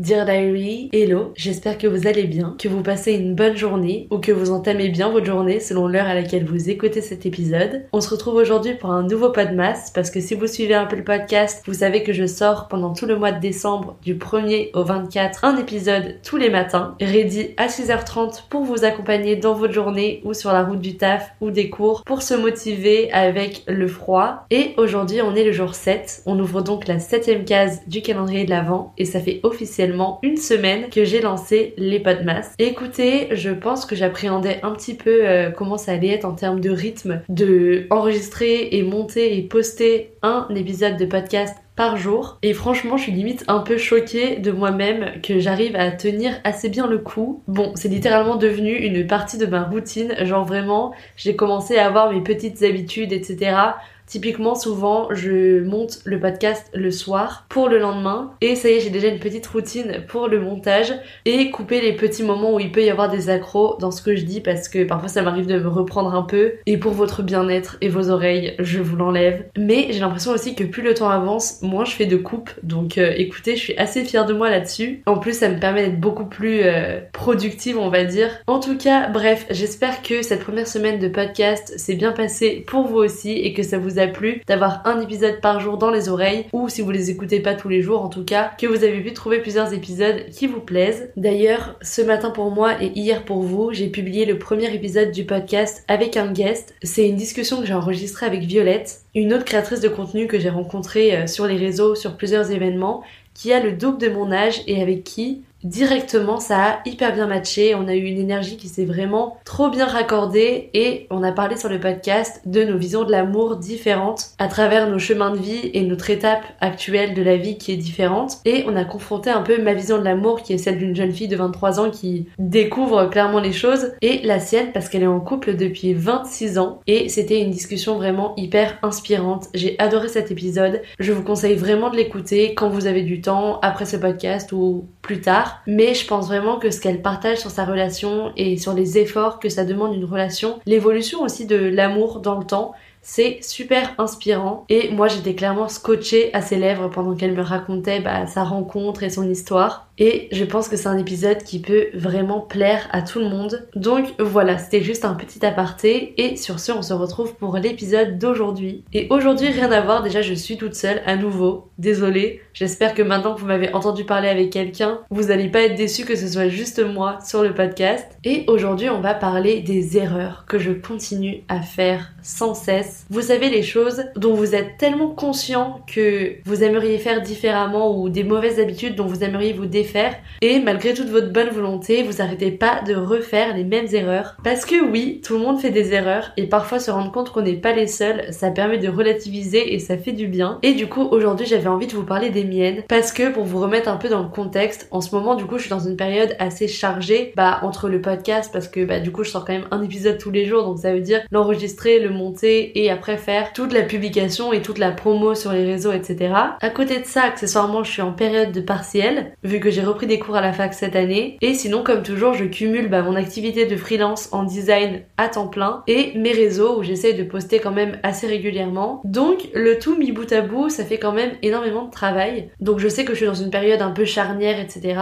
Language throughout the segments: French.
Dear Diary, hello, j'espère que vous allez bien, que vous passez une bonne journée ou que vous entamez bien votre journée selon l'heure à laquelle vous écoutez cet épisode. On se retrouve aujourd'hui pour un nouveau masse parce que si vous suivez un peu le podcast, vous savez que je sors pendant tout le mois de décembre du 1er au 24 un épisode tous les matins, ready à 6h30 pour vous accompagner dans votre journée ou sur la route du taf ou des cours pour se motiver avec le froid. Et aujourd'hui on est le jour 7, on ouvre donc la septième case du calendrier de l'Avent et ça fait une semaine que j'ai lancé les Podmas. Écoutez, je pense que j'appréhendais un petit peu euh, comment ça allait être en termes de rythme, de enregistrer et monter et poster un épisode de podcast par jour. Et franchement, je suis limite un peu choquée de moi-même que j'arrive à tenir assez bien le coup. Bon, c'est littéralement devenu une partie de ma routine. Genre vraiment, j'ai commencé à avoir mes petites habitudes, etc. Typiquement, souvent, je monte le podcast le soir pour le lendemain et ça y est, j'ai déjà une petite routine pour le montage et couper les petits moments où il peut y avoir des accros dans ce que je dis parce que parfois ça m'arrive de me reprendre un peu et pour votre bien-être et vos oreilles, je vous l'enlève. Mais j'ai l'impression aussi que plus le temps avance, moins je fais de coupes. Donc euh, écoutez, je suis assez fière de moi là-dessus. En plus, ça me permet d'être beaucoup plus euh, productive, on va dire. En tout cas, bref, j'espère que cette première semaine de podcast s'est bien passée pour vous aussi et que ça vous a plu d'avoir un épisode par jour dans les oreilles ou si vous les écoutez pas tous les jours en tout cas que vous avez pu trouver plusieurs épisodes qui vous plaisent. D'ailleurs, ce matin pour moi et hier pour vous, j'ai publié le premier épisode du podcast avec un guest. C'est une discussion que j'ai enregistrée avec Violette, une autre créatrice de contenu que j'ai rencontrée euh, sur les réseaux, sur plusieurs événements, qui a le double de mon âge et avec qui directement ça a hyper bien matché, on a eu une énergie qui s'est vraiment trop bien raccordée et on a parlé sur le podcast de nos visions de l'amour différentes à travers nos chemins de vie et notre étape actuelle de la vie qui est différente. Et on a confronté un peu ma vision de l'amour qui est celle d'une jeune fille de 23 ans qui découvre clairement les choses et la sienne parce qu'elle est en couple depuis 26 ans et c'était une discussion vraiment hyper inspirante. J'ai adoré cet épisode, je vous conseille vraiment de l'écouter quand vous avez du temps après ce podcast ou plus tard mais je pense vraiment que ce qu'elle partage sur sa relation et sur les efforts que ça demande une relation, l'évolution aussi de l'amour dans le temps, c'est super inspirant et moi j'étais clairement scotchée à ses lèvres pendant qu'elle me racontait bah, sa rencontre et son histoire. Et je pense que c'est un épisode qui peut vraiment plaire à tout le monde. Donc voilà, c'était juste un petit aparté. Et sur ce, on se retrouve pour l'épisode d'aujourd'hui. Et aujourd'hui, rien à voir, déjà je suis toute seule à nouveau. Désolée, j'espère que maintenant que vous m'avez entendu parler avec quelqu'un, vous n'allez pas être déçu que ce soit juste moi sur le podcast. Et aujourd'hui, on va parler des erreurs que je continue à faire sans cesse. Vous savez les choses dont vous êtes tellement conscient que vous aimeriez faire différemment ou des mauvaises habitudes dont vous aimeriez vous défaire et malgré toute votre bonne volonté, vous arrêtez pas de refaire les mêmes erreurs. Parce que oui, tout le monde fait des erreurs et parfois se rendre compte qu'on n'est pas les seuls, ça permet de relativiser et ça fait du bien. Et du coup, aujourd'hui, j'avais envie de vous parler des miennes parce que pour vous remettre un peu dans le contexte, en ce moment, du coup, je suis dans une période assez chargée, bah, entre le podcast parce que, bah, du coup, je sors quand même un épisode tous les jours, donc ça veut dire l'enregistrer, le monter et après faire toute la publication et toute la promo sur les réseaux, etc. À côté de ça, accessoirement, je suis en période de partiel, vu que j'ai repris des cours à la fac cette année. Et sinon, comme toujours, je cumule bah, mon activité de freelance en design à temps plein et mes réseaux où j'essaie de poster quand même assez régulièrement. Donc, le tout mis bout à bout, ça fait quand même énormément de travail. Donc, je sais que je suis dans une période un peu charnière, etc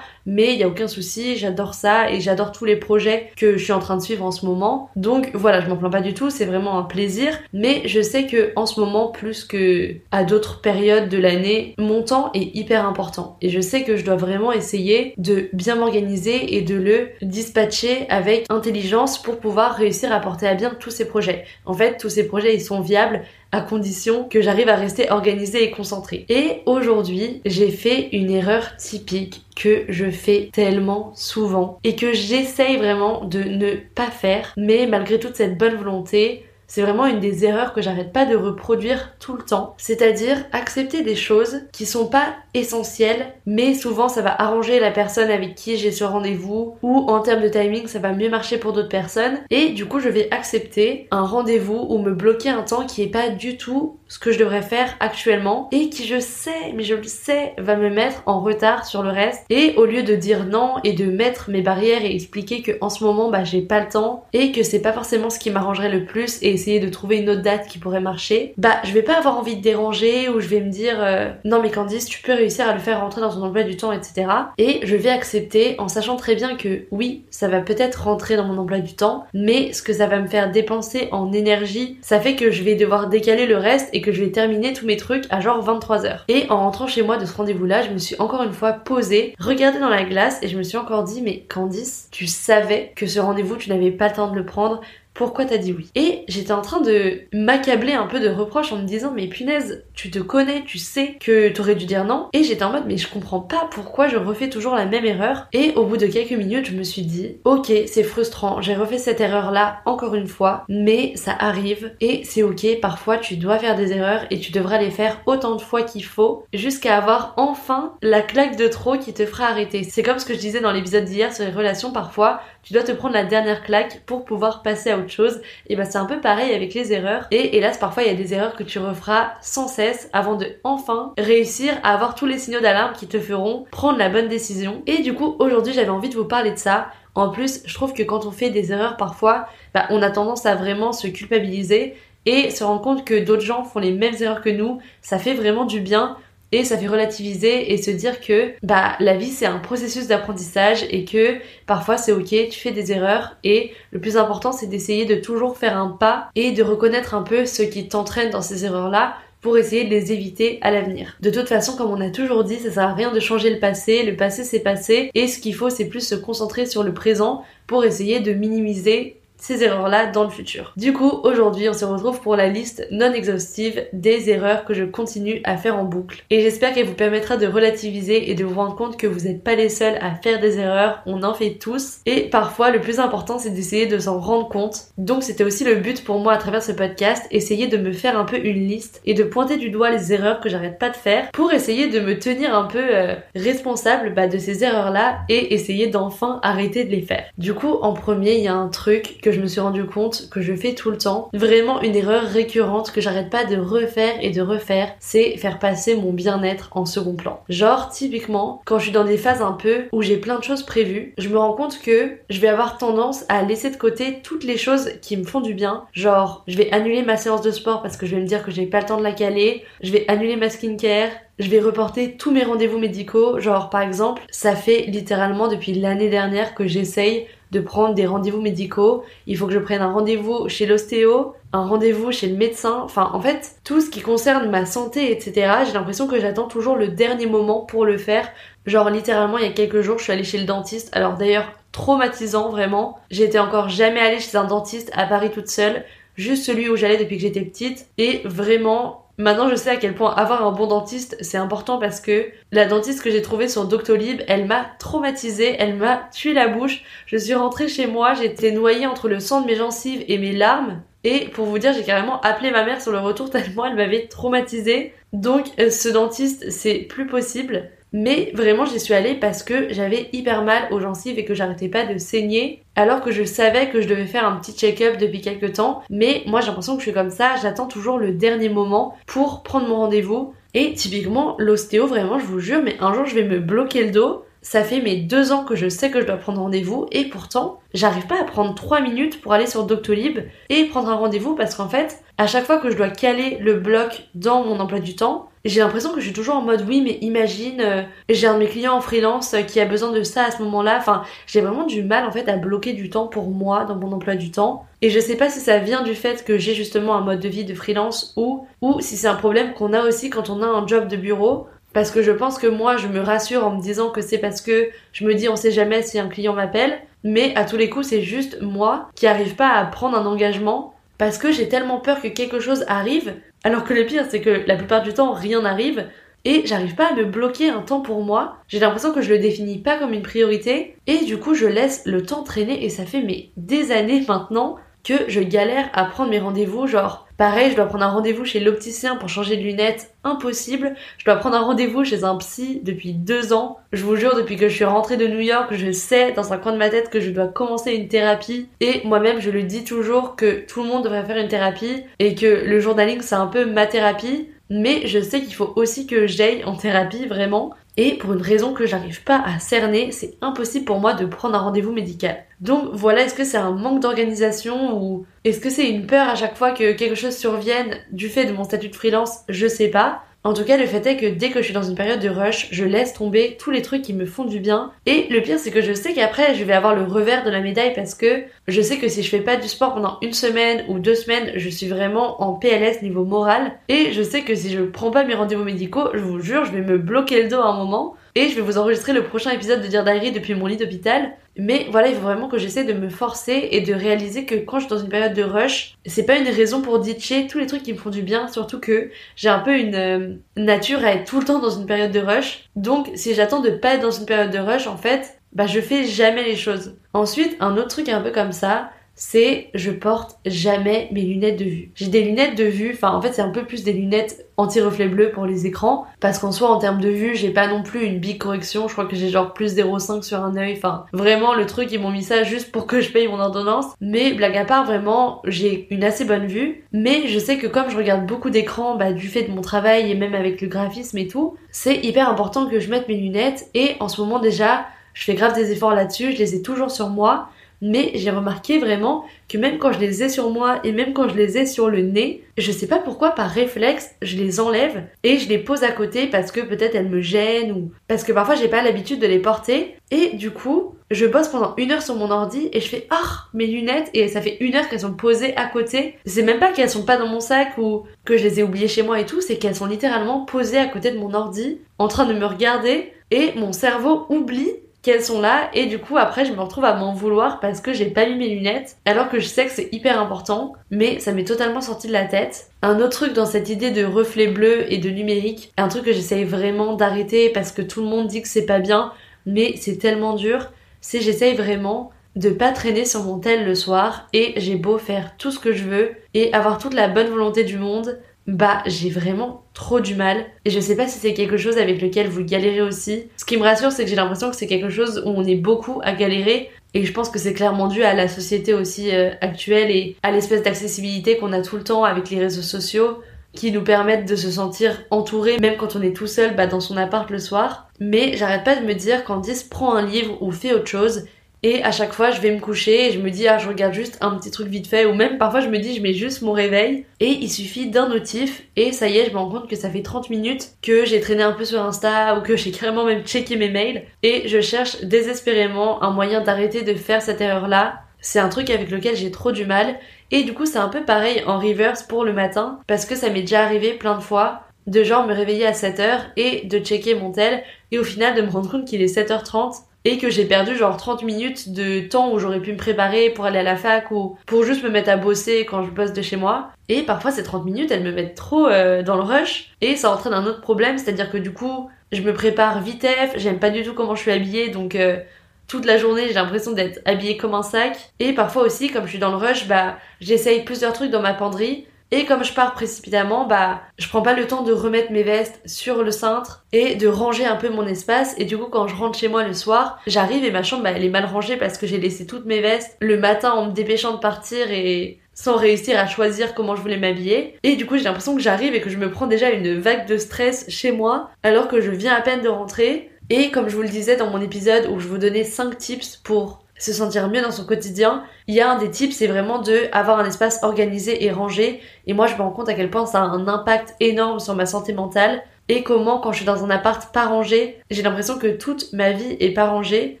mais il y a aucun souci, j'adore ça et j'adore tous les projets que je suis en train de suivre en ce moment. Donc voilà, je m'en plains pas du tout, c'est vraiment un plaisir, mais je sais que en ce moment plus que à d'autres périodes de l'année, mon temps est hyper important et je sais que je dois vraiment essayer de bien m'organiser et de le dispatcher avec intelligence pour pouvoir réussir à porter à bien tous ces projets. En fait, tous ces projets ils sont viables à condition que j'arrive à rester organisée et concentrée. Et aujourd'hui, j'ai fait une erreur typique que je fais tellement souvent et que j'essaye vraiment de ne pas faire, mais malgré toute cette bonne volonté, c'est vraiment une des erreurs que j'arrête pas de reproduire tout le temps. C'est-à-dire accepter des choses qui sont pas essentielles, mais souvent ça va arranger la personne avec qui j'ai ce rendez-vous, ou en termes de timing ça va mieux marcher pour d'autres personnes. Et du coup je vais accepter un rendez-vous ou me bloquer un temps qui est pas du tout ce que je devrais faire actuellement et qui je sais, mais je le sais, va me mettre en retard sur le reste. Et au lieu de dire non et de mettre mes barrières et expliquer que en ce moment bah j'ai pas le temps et que c'est pas forcément ce qui m'arrangerait le plus et essayer de trouver une autre date qui pourrait marcher, bah je vais pas avoir envie de déranger ou je vais me dire euh, non mais Candice tu peux réussir à le faire rentrer dans ton emploi du temps etc. Et je vais accepter en sachant très bien que oui ça va peut-être rentrer dans mon emploi du temps mais ce que ça va me faire dépenser en énergie ça fait que je vais devoir décaler le reste et que je vais terminer tous mes trucs à genre 23h. Et en rentrant chez moi de ce rendez-vous là je me suis encore une fois posée, regardée dans la glace et je me suis encore dit mais Candice tu savais que ce rendez-vous tu n'avais pas le temps de le prendre pourquoi t'as dit oui Et j'étais en train de m'accabler un peu de reproches en me disant mais punaise, tu te connais, tu sais que t'aurais dû dire non. Et j'étais en mode mais je comprends pas pourquoi je refais toujours la même erreur. Et au bout de quelques minutes, je me suis dit ok, c'est frustrant, j'ai refait cette erreur là encore une fois, mais ça arrive et c'est ok. Parfois, tu dois faire des erreurs et tu devras les faire autant de fois qu'il faut jusqu'à avoir enfin la claque de trop qui te fera arrêter. C'est comme ce que je disais dans l'épisode d'hier sur les relations. Parfois, tu dois te prendre la dernière claque pour pouvoir passer à autre chose. Et bah c'est un peu pareil avec les erreurs. Et hélas, parfois il y a des erreurs que tu referas sans cesse avant de enfin réussir à avoir tous les signaux d'alarme qui te feront prendre la bonne décision. Et du coup, aujourd'hui, j'avais envie de vous parler de ça. En plus, je trouve que quand on fait des erreurs parfois, bah, on a tendance à vraiment se culpabiliser et se rendre compte que d'autres gens font les mêmes erreurs que nous. Ça fait vraiment du bien et ça fait relativiser et se dire que bah la vie c'est un processus d'apprentissage et que parfois c'est ok, tu fais des erreurs et le plus important c'est d'essayer de toujours faire un pas et de reconnaître un peu ce qui t'entraîne dans ces erreurs là pour essayer de les éviter à l'avenir. De toute façon, comme on a toujours dit, ça sert à rien de changer le passé, le passé c'est passé, et ce qu'il faut c'est plus se concentrer sur le présent pour essayer de minimiser ces erreurs-là dans le futur. Du coup, aujourd'hui, on se retrouve pour la liste non exhaustive des erreurs que je continue à faire en boucle. Et j'espère qu'elle vous permettra de relativiser et de vous rendre compte que vous n'êtes pas les seuls à faire des erreurs, on en fait tous. Et parfois, le plus important, c'est d'essayer de s'en rendre compte. Donc, c'était aussi le but pour moi à travers ce podcast, essayer de me faire un peu une liste et de pointer du doigt les erreurs que j'arrête pas de faire pour essayer de me tenir un peu euh, responsable bah, de ces erreurs-là et essayer d'enfin arrêter de les faire. Du coup, en premier, il y a un truc que je me suis rendu compte que je fais tout le temps. Vraiment une erreur récurrente que j'arrête pas de refaire et de refaire, c'est faire passer mon bien-être en second plan. Genre, typiquement, quand je suis dans des phases un peu où j'ai plein de choses prévues, je me rends compte que je vais avoir tendance à laisser de côté toutes les choses qui me font du bien. Genre, je vais annuler ma séance de sport parce que je vais me dire que j'ai pas le temps de la caler. Je vais annuler ma skincare je vais reporter tous mes rendez-vous médicaux. Genre, par exemple, ça fait littéralement depuis l'année dernière que j'essaye de prendre des rendez-vous médicaux. Il faut que je prenne un rendez-vous chez l'ostéo, un rendez-vous chez le médecin. Enfin, en fait, tout ce qui concerne ma santé, etc. J'ai l'impression que j'attends toujours le dernier moment pour le faire. Genre, littéralement, il y a quelques jours, je suis allée chez le dentiste. Alors d'ailleurs, traumatisant, vraiment. J'étais encore jamais allée chez un dentiste à Paris toute seule. Juste celui où j'allais depuis que j'étais petite. Et vraiment, Maintenant, je sais à quel point avoir un bon dentiste, c'est important parce que la dentiste que j'ai trouvée sur Doctolib, elle m'a traumatisée, elle m'a tué la bouche. Je suis rentrée chez moi, j'étais noyée entre le sang de mes gencives et mes larmes. Et pour vous dire, j'ai carrément appelé ma mère sur le retour tellement elle m'avait traumatisée. Donc, euh, ce dentiste, c'est plus possible. Mais vraiment, j'y suis allée parce que j'avais hyper mal aux gencives et que j'arrêtais pas de saigner. Alors que je savais que je devais faire un petit check-up depuis quelques temps. Mais moi, j'ai l'impression que je suis comme ça. J'attends toujours le dernier moment pour prendre mon rendez-vous. Et typiquement, l'ostéo, vraiment, je vous jure, mais un jour, je vais me bloquer le dos. Ça fait mes deux ans que je sais que je dois prendre rendez-vous et pourtant, j'arrive pas à prendre trois minutes pour aller sur Doctolib et prendre un rendez-vous parce qu'en fait, à chaque fois que je dois caler le bloc dans mon emploi du temps, j'ai l'impression que je suis toujours en mode oui mais imagine euh, j'ai un de mes clients en freelance euh, qui a besoin de ça à ce moment-là. Enfin j'ai vraiment du mal en fait à bloquer du temps pour moi dans mon emploi du temps. Et je sais pas si ça vient du fait que j'ai justement un mode de vie de freelance ou ou si c'est un problème qu'on a aussi quand on a un job de bureau parce que je pense que moi je me rassure en me disant que c'est parce que je me dis on sait jamais si un client m'appelle mais à tous les coups c'est juste moi qui arrive pas à prendre un engagement parce que j'ai tellement peur que quelque chose arrive, alors que le pire c'est que la plupart du temps rien n'arrive, et j'arrive pas à me bloquer un temps pour moi. J'ai l'impression que je le définis pas comme une priorité, et du coup je laisse le temps traîner, et ça fait des années maintenant que je galère à prendre mes rendez-vous, genre Pareil, je dois prendre un rendez-vous chez l'opticien pour changer de lunettes, impossible. Je dois prendre un rendez-vous chez un psy depuis deux ans. Je vous jure, depuis que je suis rentrée de New York, je sais dans un coin de ma tête que je dois commencer une thérapie. Et moi-même, je le dis toujours que tout le monde devrait faire une thérapie et que le journaling, c'est un peu ma thérapie. Mais je sais qu'il faut aussi que j'aille en thérapie, vraiment. Et pour une raison que j'arrive pas à cerner, c'est impossible pour moi de prendre un rendez-vous médical. Donc voilà, est-ce que c'est un manque d'organisation ou est-ce que c'est une peur à chaque fois que quelque chose survienne du fait de mon statut de freelance? Je sais pas. En tout cas, le fait est que dès que je suis dans une période de rush, je laisse tomber tous les trucs qui me font du bien. Et le pire, c'est que je sais qu'après, je vais avoir le revers de la médaille parce que je sais que si je fais pas du sport pendant une semaine ou deux semaines, je suis vraiment en PLS niveau moral. Et je sais que si je prends pas mes rendez-vous médicaux, je vous jure, je vais me bloquer le dos à un moment. Et je vais vous enregistrer le prochain épisode de Dear Diary depuis mon lit d'hôpital. Mais voilà, il faut vraiment que j'essaie de me forcer et de réaliser que quand je suis dans une période de rush, c'est pas une raison pour ditcher tous les trucs qui me font du bien, surtout que j'ai un peu une euh, nature à être tout le temps dans une période de rush. Donc si j'attends de pas être dans une période de rush, en fait, bah je fais jamais les choses. Ensuite, un autre truc un peu comme ça, c'est je porte jamais mes lunettes de vue. J'ai des lunettes de vue, enfin en fait c'est un peu plus des lunettes anti-reflet bleu pour les écrans, parce qu'en soi en termes de vue j'ai pas non plus une big correction, je crois que j'ai genre plus 0,5 sur un œil, enfin vraiment le truc ils m'ont mis ça juste pour que je paye mon ordonnance, mais blague à part vraiment j'ai une assez bonne vue, mais je sais que comme je regarde beaucoup d'écrans bah, du fait de mon travail et même avec le graphisme et tout, c'est hyper important que je mette mes lunettes. Et en ce moment déjà je fais grave des efforts là-dessus, je les ai toujours sur moi mais j'ai remarqué vraiment que même quand je les ai sur moi et même quand je les ai sur le nez, je sais pas pourquoi par réflexe, je les enlève et je les pose à côté parce que peut-être elles me gênent ou parce que parfois j'ai pas l'habitude de les porter et du coup, je bosse pendant une heure sur mon ordi et je fais ah mes lunettes et ça fait une heure qu'elles sont posées à côté. C'est même pas qu'elles sont pas dans mon sac ou que je les ai oubliées chez moi et tout, c'est qu'elles sont littéralement posées à côté de mon ordi en train de me regarder et mon cerveau oublie qu'elles sont là et du coup après je me retrouve à m'en vouloir parce que j'ai pas mis mes lunettes alors que je sais que c'est hyper important mais ça m'est totalement sorti de la tête. Un autre truc dans cette idée de reflet bleu et de numérique, un truc que j'essaye vraiment d'arrêter parce que tout le monde dit que c'est pas bien mais c'est tellement dur, c'est j'essaye vraiment de pas traîner sur mon tel le soir et j'ai beau faire tout ce que je veux et avoir toute la bonne volonté du monde, bah j'ai vraiment trop du mal et je sais pas si c'est quelque chose avec lequel vous galérez aussi. Ce qui me rassure c'est que j'ai l'impression que c'est quelque chose où on est beaucoup à galérer et je pense que c'est clairement dû à la société aussi euh, actuelle et à l'espèce d'accessibilité qu'on a tout le temps avec les réseaux sociaux qui nous permettent de se sentir entouré même quand on est tout seul bah, dans son appart le soir. Mais j'arrête pas de me dire quand 10 prend un livre ou fait autre chose et à chaque fois, je vais me coucher et je me dis, ah, je regarde juste un petit truc vite fait. Ou même parfois, je me dis, je mets juste mon réveil. Et il suffit d'un notif. Et ça y est, je me rends compte que ça fait 30 minutes que j'ai traîné un peu sur Insta ou que j'ai carrément même checké mes mails. Et je cherche désespérément un moyen d'arrêter de faire cette erreur-là. C'est un truc avec lequel j'ai trop du mal. Et du coup, c'est un peu pareil en reverse pour le matin. Parce que ça m'est déjà arrivé plein de fois de genre me réveiller à 7h et de checker mon tel et au final de me rendre compte qu'il est 7h30 et que j'ai perdu genre 30 minutes de temps où j'aurais pu me préparer pour aller à la fac ou pour juste me mettre à bosser quand je bosse de chez moi. Et parfois ces 30 minutes elles me mettent trop euh, dans le rush. Et ça entraîne un autre problème, c'est-à-dire que du coup je me prépare vitef, j'aime pas du tout comment je suis habillée donc euh, toute la journée j'ai l'impression d'être habillée comme un sac. Et parfois aussi comme je suis dans le rush bah j'essaye plusieurs trucs dans ma penderie et comme je pars précipitamment, bah, je prends pas le temps de remettre mes vestes sur le cintre et de ranger un peu mon espace. Et du coup, quand je rentre chez moi le soir, j'arrive et ma chambre, bah, elle est mal rangée parce que j'ai laissé toutes mes vestes le matin en me dépêchant de partir et sans réussir à choisir comment je voulais m'habiller. Et du coup, j'ai l'impression que j'arrive et que je me prends déjà une vague de stress chez moi alors que je viens à peine de rentrer. Et comme je vous le disais dans mon épisode où je vous donnais 5 tips pour se sentir mieux dans son quotidien, il y a un des types, c'est vraiment de avoir un espace organisé et rangé. Et moi, je me rends compte à quel point ça a un impact énorme sur ma santé mentale et comment quand je suis dans un appart pas rangé, j'ai l'impression que toute ma vie est pas rangée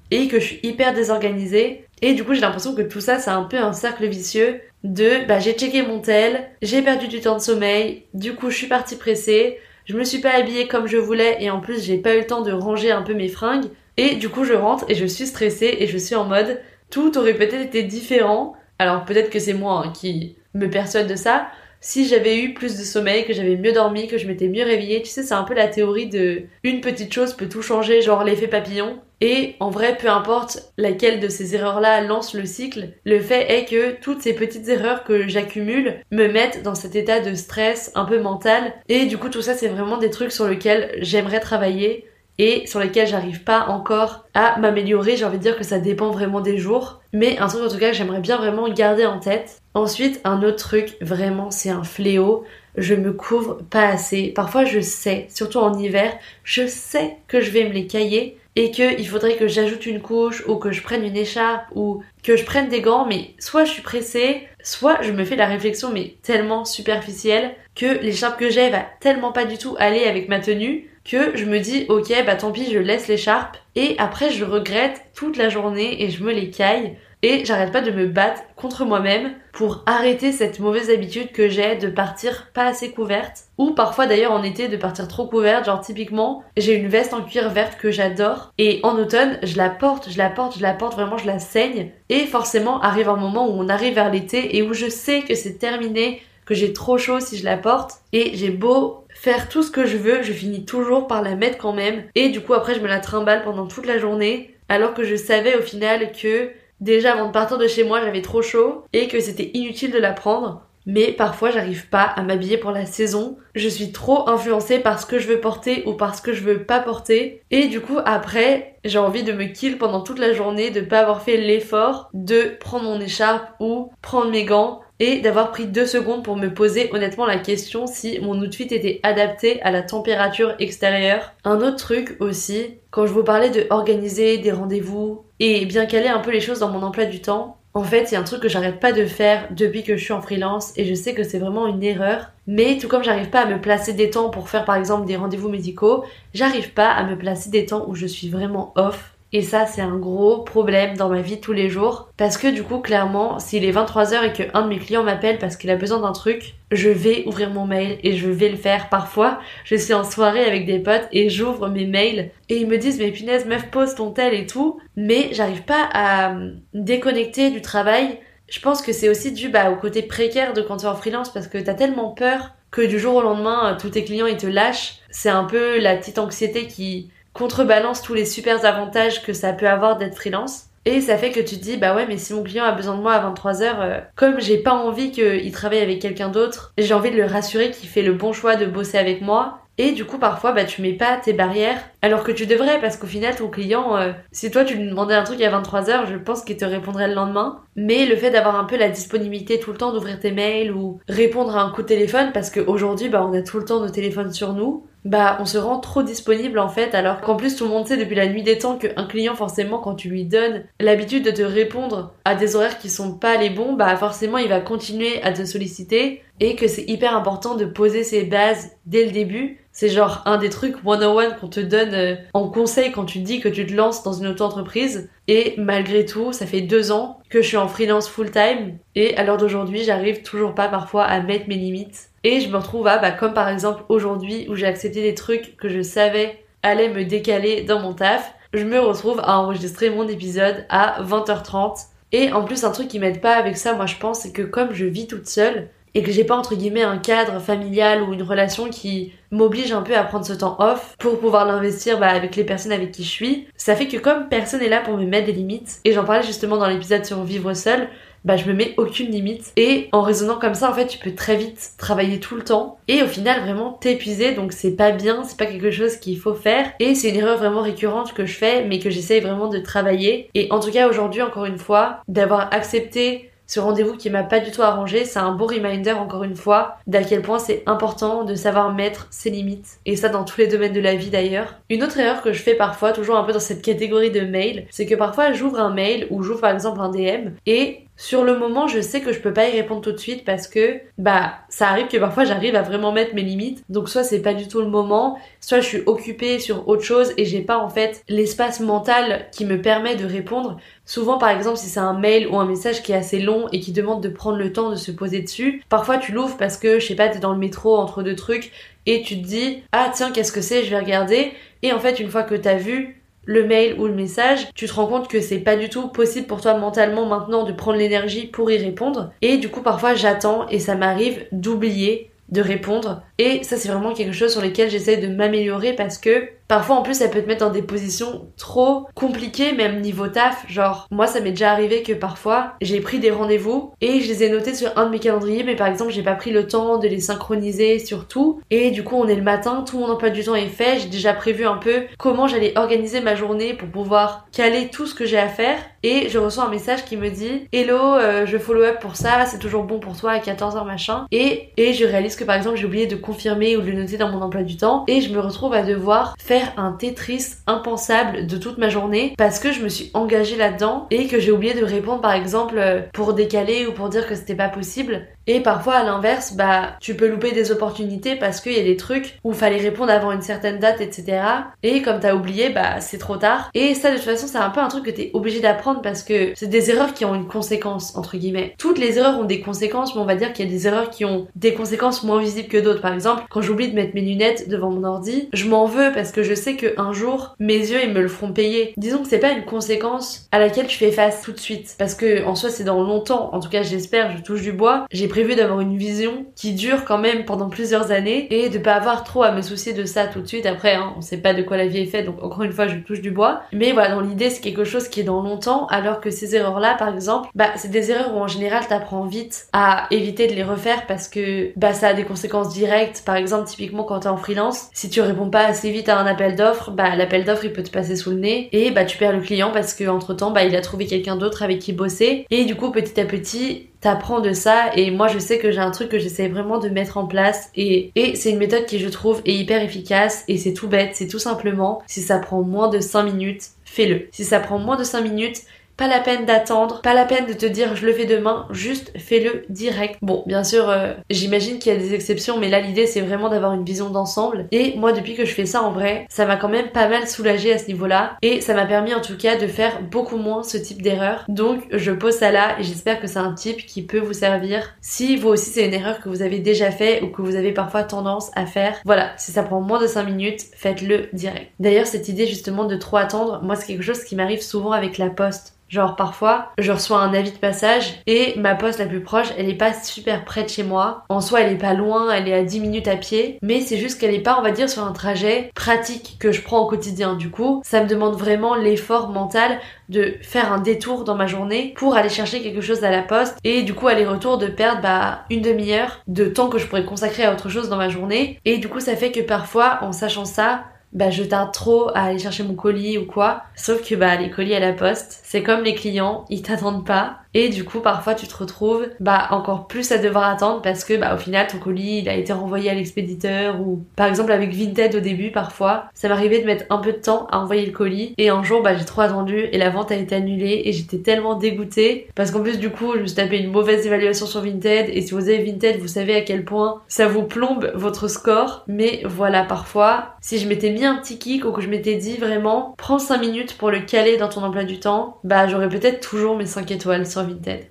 et que je suis hyper désorganisée. Et du coup, j'ai l'impression que tout ça, c'est un peu un cercle vicieux de bah j'ai checké mon tel, j'ai perdu du temps de sommeil, du coup je suis partie pressée, je me suis pas habillée comme je voulais et en plus j'ai pas eu le temps de ranger un peu mes fringues. Et du coup, je rentre et je suis stressée et je suis en mode tout aurait peut-être été différent. Alors peut-être que c'est moi hein, qui me persuade de ça. Si j'avais eu plus de sommeil, que j'avais mieux dormi, que je m'étais mieux réveillée, tu sais, c'est un peu la théorie de une petite chose peut tout changer, genre l'effet papillon. Et en vrai, peu importe laquelle de ces erreurs-là lance le cycle, le fait est que toutes ces petites erreurs que j'accumule me mettent dans cet état de stress un peu mental. Et du coup, tout ça, c'est vraiment des trucs sur lesquels j'aimerais travailler et sur lesquels j'arrive pas encore à m'améliorer. J'ai envie de dire que ça dépend vraiment des jours. Mais un truc en tout cas que j'aimerais bien vraiment garder en tête. Ensuite, un autre truc, vraiment, c'est un fléau. Je me couvre pas assez. Parfois, je sais, surtout en hiver, je sais que je vais me les cailler et qu'il faudrait que j'ajoute une couche ou que je prenne une écharpe ou que je prenne des gants, mais soit je suis pressée, soit je me fais la réflexion mais tellement superficielle que l'écharpe que j'ai va tellement pas du tout aller avec ma tenue que je me dis ok bah tant pis je laisse l'écharpe et après je regrette toute la journée et je me les caille et j'arrête pas de me battre contre moi-même pour arrêter cette mauvaise habitude que j'ai de partir pas assez couverte ou parfois d'ailleurs en été de partir trop couverte. Genre typiquement j'ai une veste en cuir verte que j'adore et en automne je la porte je la porte je la porte vraiment je la saigne et forcément arrive un moment où on arrive vers l'été et où je sais que c'est terminé que j'ai trop chaud si je la porte et j'ai beau faire tout ce que je veux, je finis toujours par la mettre quand même et du coup après je me la trimballe pendant toute la journée alors que je savais au final que Déjà avant de partir de chez moi, j'avais trop chaud et que c'était inutile de la prendre. Mais parfois, j'arrive pas à m'habiller pour la saison. Je suis trop influencée par ce que je veux porter ou par ce que je veux pas porter. Et du coup, après, j'ai envie de me kill pendant toute la journée, de pas avoir fait l'effort de prendre mon écharpe ou prendre mes gants et d'avoir pris deux secondes pour me poser honnêtement la question si mon outfit était adapté à la température extérieure. Un autre truc aussi, quand je vous parlais de organiser des rendez-vous et bien caler un peu les choses dans mon emploi du temps, en fait, c'est un truc que j'arrête pas de faire depuis que je suis en freelance et je sais que c'est vraiment une erreur. Mais tout comme j'arrive pas à me placer des temps pour faire par exemple des rendez-vous médicaux, j'arrive pas à me placer des temps où je suis vraiment off et ça, c'est un gros problème dans ma vie tous les jours. Parce que du coup, clairement, s'il est 23h et que un de mes clients m'appelle parce qu'il a besoin d'un truc, je vais ouvrir mon mail et je vais le faire. Parfois, je suis en soirée avec des potes et j'ouvre mes mails et ils me disent, mais punaise, meuf, pose ton tel et tout. Mais j'arrive pas à me déconnecter du travail. Je pense que c'est aussi dû bah, au côté précaire de quand tu es en freelance parce que t'as tellement peur que du jour au lendemain, tous tes clients ils te lâchent. C'est un peu la petite anxiété qui contrebalance tous les super avantages que ça peut avoir d'être freelance. Et ça fait que tu te dis, bah ouais, mais si mon client a besoin de moi à 23h, euh, comme j'ai pas envie qu'il travaille avec quelqu'un d'autre, j'ai envie de le rassurer qu'il fait le bon choix de bosser avec moi. Et du coup, parfois, bah, tu mets pas tes barrières, alors que tu devrais, parce qu'au final, ton client, euh, si toi tu lui demandais un truc à 23h, je pense qu'il te répondrait le lendemain. Mais le fait d'avoir un peu la disponibilité tout le temps d'ouvrir tes mails ou répondre à un coup de téléphone, parce qu'aujourd'hui, bah, on a tout le temps nos téléphones sur nous, bah on se rend trop disponible en fait. Alors qu'en plus tout le monde sait depuis la nuit des temps qu'un client forcément quand tu lui donnes l'habitude de te répondre à des horaires qui sont pas les bons bah forcément il va continuer à te solliciter. Et que c'est hyper important de poser ses bases dès le début c'est genre un des trucs one-on-one qu'on te donne euh, en conseil quand tu dis que tu te lances dans une auto-entreprise. Et malgré tout, ça fait deux ans que je suis en freelance full-time. Et à l'heure d'aujourd'hui, j'arrive toujours pas parfois à mettre mes limites. Et je me retrouve à, bah, comme par exemple aujourd'hui où j'ai accepté des trucs que je savais allaient me décaler dans mon taf, je me retrouve à enregistrer mon épisode à 20h30. Et en plus, un truc qui m'aide pas avec ça, moi je pense, c'est que comme je vis toute seule, et que j'ai pas entre guillemets un cadre familial ou une relation qui m'oblige un peu à prendre ce temps off pour pouvoir l'investir bah, avec les personnes avec qui je suis, ça fait que comme personne est là pour me mettre des limites, et j'en parlais justement dans l'épisode sur vivre seul, bah je me mets aucune limite. Et en raisonnant comme ça en fait tu peux très vite travailler tout le temps et au final vraiment t'épuiser. Donc c'est pas bien c'est pas quelque chose qu'il faut faire. Et c'est une erreur vraiment récurrente que je fais mais que j'essaye vraiment de travailler. Et en tout cas aujourd'hui encore une fois d'avoir accepté ce rendez-vous qui m'a pas du tout arrangé, c'est un beau reminder encore une fois d'à quel point c'est important de savoir mettre ses limites. Et ça dans tous les domaines de la vie d'ailleurs. Une autre erreur que je fais parfois, toujours un peu dans cette catégorie de mail, c'est que parfois j'ouvre un mail ou j'ouvre par exemple un DM et sur le moment, je sais que je peux pas y répondre tout de suite parce que bah ça arrive que parfois j'arrive à vraiment mettre mes limites. Donc soit c'est pas du tout le moment, soit je suis occupée sur autre chose et j'ai pas en fait l'espace mental qui me permet de répondre. Souvent par exemple si c'est un mail ou un message qui est assez long et qui demande de prendre le temps de se poser dessus, parfois tu l'ouvres parce que je sais pas, t'es dans le métro entre deux trucs et tu te dis ah tiens qu'est-ce que c'est, je vais regarder et en fait une fois que t'as vu le mail ou le message, tu te rends compte que c'est pas du tout possible pour toi mentalement maintenant de prendre l'énergie pour y répondre. Et du coup, parfois, j'attends et ça m'arrive d'oublier de répondre. Et ça, c'est vraiment quelque chose sur lequel j'essaie de m'améliorer parce que parfois en plus ça peut te mettre dans des positions trop compliquées même niveau taf. Genre moi ça m'est déjà arrivé que parfois j'ai pris des rendez-vous et je les ai notés sur un de mes calendriers mais par exemple j'ai pas pris le temps de les synchroniser sur tout et du coup on est le matin, tout mon emploi du temps est fait, j'ai déjà prévu un peu comment j'allais organiser ma journée pour pouvoir caler tout ce que j'ai à faire et je reçois un message qui me dit Hello, euh, je follow up pour ça, c'est toujours bon pour toi à 14h machin. Et, et je réalise que par exemple j'ai oublié de confirmer ou de le noter dans mon emploi du temps et je me retrouve à devoir faire un Tetris impensable de toute ma journée parce que je me suis engagée là-dedans et que j'ai oublié de répondre par exemple euh, pour décaler ou pour dire que c'était pas possible. Et parfois, à l'inverse, bah, tu peux louper des opportunités parce qu'il y a des trucs où fallait répondre avant une certaine date, etc. Et comme t'as oublié, bah, c'est trop tard. Et ça, de toute façon, c'est un peu un truc que t'es obligé d'apprendre parce que c'est des erreurs qui ont une conséquence, entre guillemets. Toutes les erreurs ont des conséquences, mais on va dire qu'il y a des erreurs qui ont des conséquences moins visibles que d'autres. Par exemple, quand j'oublie de mettre mes lunettes devant mon ordi, je m'en veux parce que je sais qu'un jour, mes yeux, ils me le feront payer. Disons que c'est pas une conséquence à laquelle tu fais face tout de suite. Parce que, en soi, c'est dans longtemps. En tout cas, j'espère, je touche du bois. J'ai prévu d'avoir une vision qui dure quand même pendant plusieurs années et de pas avoir trop à me soucier de ça tout de suite. Après, hein, on sait pas de quoi la vie est faite, donc encore une fois, je touche du bois. Mais voilà, dans l'idée, c'est quelque chose qui est dans longtemps, alors que ces erreurs-là, par exemple, bah, c'est des erreurs où en général, t'apprends vite à éviter de les refaire parce que bah, ça a des conséquences directes. Par exemple, typiquement quand t'es en freelance, si tu réponds pas assez vite à un appel d'offres, bah, l'appel d'offres, il peut te passer sous le nez et bah, tu perds le client parce que entre temps, bah, il a trouvé quelqu'un d'autre avec qui bosser et du coup, petit à petit, t'apprends de ça. Et moi je sais que j'ai un truc que j'essaie vraiment de mettre en place. Et, et c'est une méthode qui je trouve est hyper efficace. Et c'est tout bête, c'est tout simplement si ça prend moins de 5 minutes, fais-le. Si ça prend moins de 5 minutes, pas la peine d'attendre, pas la peine de te dire je le fais demain, juste fais-le direct. Bon, bien sûr, euh, j'imagine qu'il y a des exceptions, mais là l'idée c'est vraiment d'avoir une vision d'ensemble. Et moi depuis que je fais ça en vrai, ça m'a quand même pas mal soulagé à ce niveau-là. Et ça m'a permis en tout cas de faire beaucoup moins ce type d'erreur. Donc je pose ça là et j'espère que c'est un type qui peut vous servir. Si vous aussi c'est une erreur que vous avez déjà fait ou que vous avez parfois tendance à faire, voilà, si ça prend moins de 5 minutes, faites-le direct. D'ailleurs cette idée justement de trop attendre, moi c'est quelque chose qui m'arrive souvent avec la poste. Genre parfois, je reçois un avis de passage et ma poste la plus proche, elle est pas super près de chez moi. En soi, elle est pas loin, elle est à 10 minutes à pied, mais c'est juste qu'elle est pas, on va dire, sur un trajet pratique que je prends au quotidien. Du coup, ça me demande vraiment l'effort mental de faire un détour dans ma journée pour aller chercher quelque chose à la poste et du coup aller-retour de perdre bah, une demi-heure de temps que je pourrais consacrer à autre chose dans ma journée et du coup ça fait que parfois en sachant ça bah je tarde trop à aller chercher mon colis ou quoi. Sauf que bah les colis à la poste, c'est comme les clients, ils t'attendent pas. Et du coup, parfois, tu te retrouves bah encore plus à devoir attendre parce que bah au final, ton colis il a été renvoyé à l'expéditeur ou par exemple avec Vinted au début, parfois, ça m'arrivait de mettre un peu de temps à envoyer le colis et un jour bah j'ai trop attendu et la vente a été annulée et j'étais tellement dégoûtée parce qu'en plus du coup, je me suis tapé une mauvaise évaluation sur Vinted et si vous avez Vinted, vous savez à quel point ça vous plombe votre score. Mais voilà, parfois, si je m'étais mis un petit kick ou que je m'étais dit vraiment, prends 5 minutes pour le caler dans ton emploi du temps, bah j'aurais peut-être toujours mes 5 étoiles sur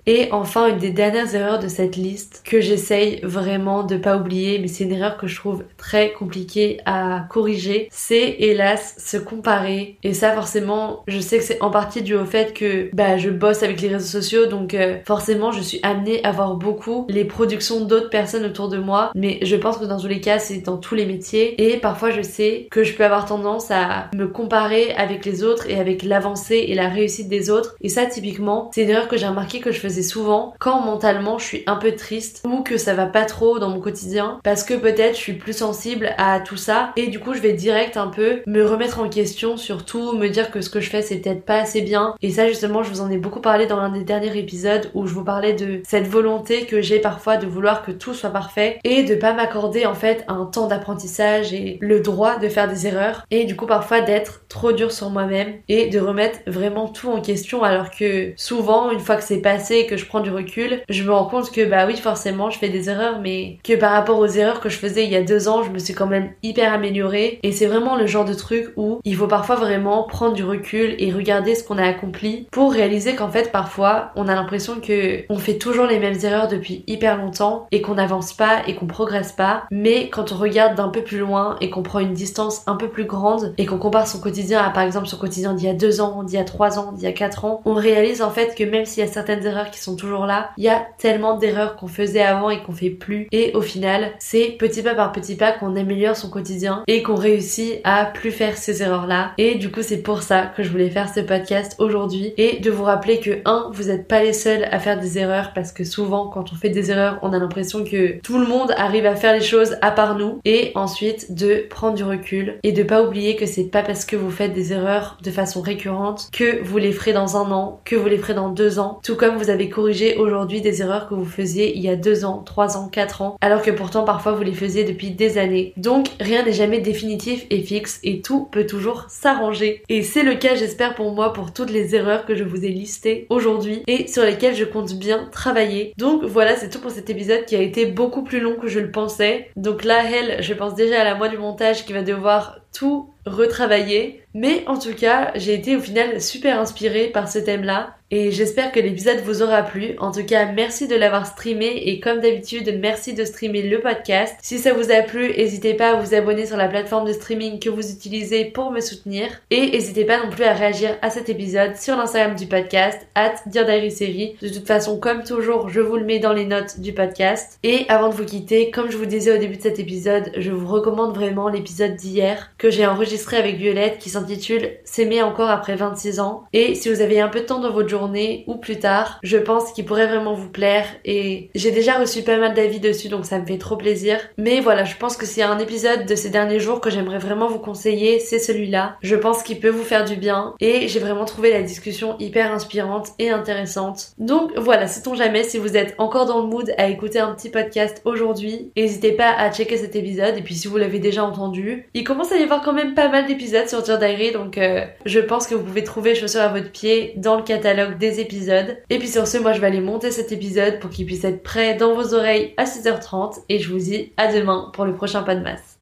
et enfin, une des dernières erreurs de cette liste que j'essaye vraiment de pas oublier, mais c'est une erreur que je trouve très compliquée à corriger, c'est hélas se comparer. Et ça, forcément, je sais que c'est en partie dû au fait que bah, je bosse avec les réseaux sociaux, donc euh, forcément, je suis amenée à voir beaucoup les productions d'autres personnes autour de moi. Mais je pense que dans tous les cas, c'est dans tous les métiers. Et parfois, je sais que je peux avoir tendance à me comparer avec les autres et avec l'avancée et la réussite des autres. Et ça, typiquement, c'est une erreur que j'ai remarqué que je faisais souvent quand mentalement je suis un peu triste ou que ça va pas trop dans mon quotidien parce que peut-être je suis plus sensible à tout ça et du coup je vais direct un peu me remettre en question surtout me dire que ce que je fais c'est peut-être pas assez bien. Et ça justement je vous en ai beaucoup parlé dans l'un des derniers épisodes où je vous parlais de cette volonté que j'ai parfois de vouloir que tout soit parfait et de pas m'accorder en fait un temps d'apprentissage et le droit de faire des erreurs et du coup parfois d'être trop dur sur moi-même et de remettre vraiment tout en question alors que souvent une fois que c'est passé et que je prends du recul, je me rends compte que bah oui forcément je fais des erreurs mais que par rapport aux erreurs que je faisais il y a deux ans, je me suis quand même hyper améliorée. Et c'est vraiment le genre de truc où il faut parfois vraiment prendre du recul et regarder ce qu'on a accompli pour réaliser qu'en fait parfois on a l'impression que on fait toujours les mêmes erreurs depuis hyper longtemps et qu'on n'avance pas et qu'on progresse pas. Mais quand on regarde d'un peu plus loin et qu'on prend une distance un peu plus grande et qu'on compare son quotidien à par exemple son quotidien d'il y a deux ans, d'il y a trois ans, d'il y a quatre ans, on réalise en fait que même s'il y a certaines erreurs qui sont toujours là, il y a tellement d'erreurs qu'on faisait avant et qu'on fait plus. Et au final, c'est petit pas par petit pas qu'on améliore son quotidien et qu'on réussit à plus faire ces erreurs-là. Et du coup, c'est pour ça que je voulais faire ce podcast aujourd'hui et de vous rappeler que un, vous n'êtes pas les seuls à faire des erreurs parce que souvent quand on fait des erreurs, on a l'impression que tout le monde arrive à faire les choses à part nous. Et ensuite, de prendre du recul et de pas oublier que c'est pas parce que vous faites des erreurs de façon récurrente que vous les ferez dans un an, que vous les ferez dans deux ans, tout comme vous avez corrigé aujourd'hui des erreurs que vous faisiez il y a deux ans, trois ans, quatre ans, alors que pourtant parfois vous les faisiez depuis des années. Donc rien n'est jamais définitif et fixe et tout peut toujours s'arranger. Et c'est le cas j'espère pour moi pour toutes les erreurs que je vous ai listées aujourd'hui et sur lesquelles je compte bien travailler. Donc voilà c'est tout pour cet épisode qui a été beaucoup plus long que je le pensais. Donc là elle je pense déjà à la moitié du montage qui va devoir tout retravailler. Mais en tout cas, j'ai été au final super inspirée par ce thème-là et j'espère que l'épisode vous aura plu. En tout cas, merci de l'avoir streamé et comme d'habitude, merci de streamer le podcast. Si ça vous a plu, n'hésitez pas à vous abonner sur la plateforme de streaming que vous utilisez pour me soutenir et n'hésitez pas non plus à réagir à cet épisode sur l'Instagram du podcast at. De toute façon, comme toujours, je vous le mets dans les notes du podcast. Et avant de vous quitter, comme je vous disais au début de cet épisode, je vous recommande vraiment l'épisode d'hier que j'ai enregistré avec Violette qui s'intitule S'aimer encore après 26 ans. Et si vous avez un peu de temps dans votre journée ou plus tard, je pense qu'il pourrait vraiment vous plaire et j'ai déjà reçu pas mal d'avis dessus donc ça me fait trop plaisir. Mais voilà, je pense que s'il y a un épisode de ces derniers jours que j'aimerais vraiment vous conseiller, c'est celui-là. Je pense qu'il peut vous faire du bien et j'ai vraiment trouvé la discussion hyper inspirante et intéressante. Donc voilà, sait-on jamais si vous êtes encore dans le mood à écouter un petit podcast aujourd'hui, n'hésitez pas à checker cet épisode et puis si vous l'avez déjà entendu, il commence à y avoir quand même pas mal d'épisodes sur Dear Diary, donc euh, je pense que vous pouvez trouver chaussures à votre pied dans le catalogue des épisodes. Et puis sur ce, moi je vais aller monter cet épisode pour qu'il puisse être prêt dans vos oreilles à 6h30 et je vous dis à demain pour le prochain pas de masse.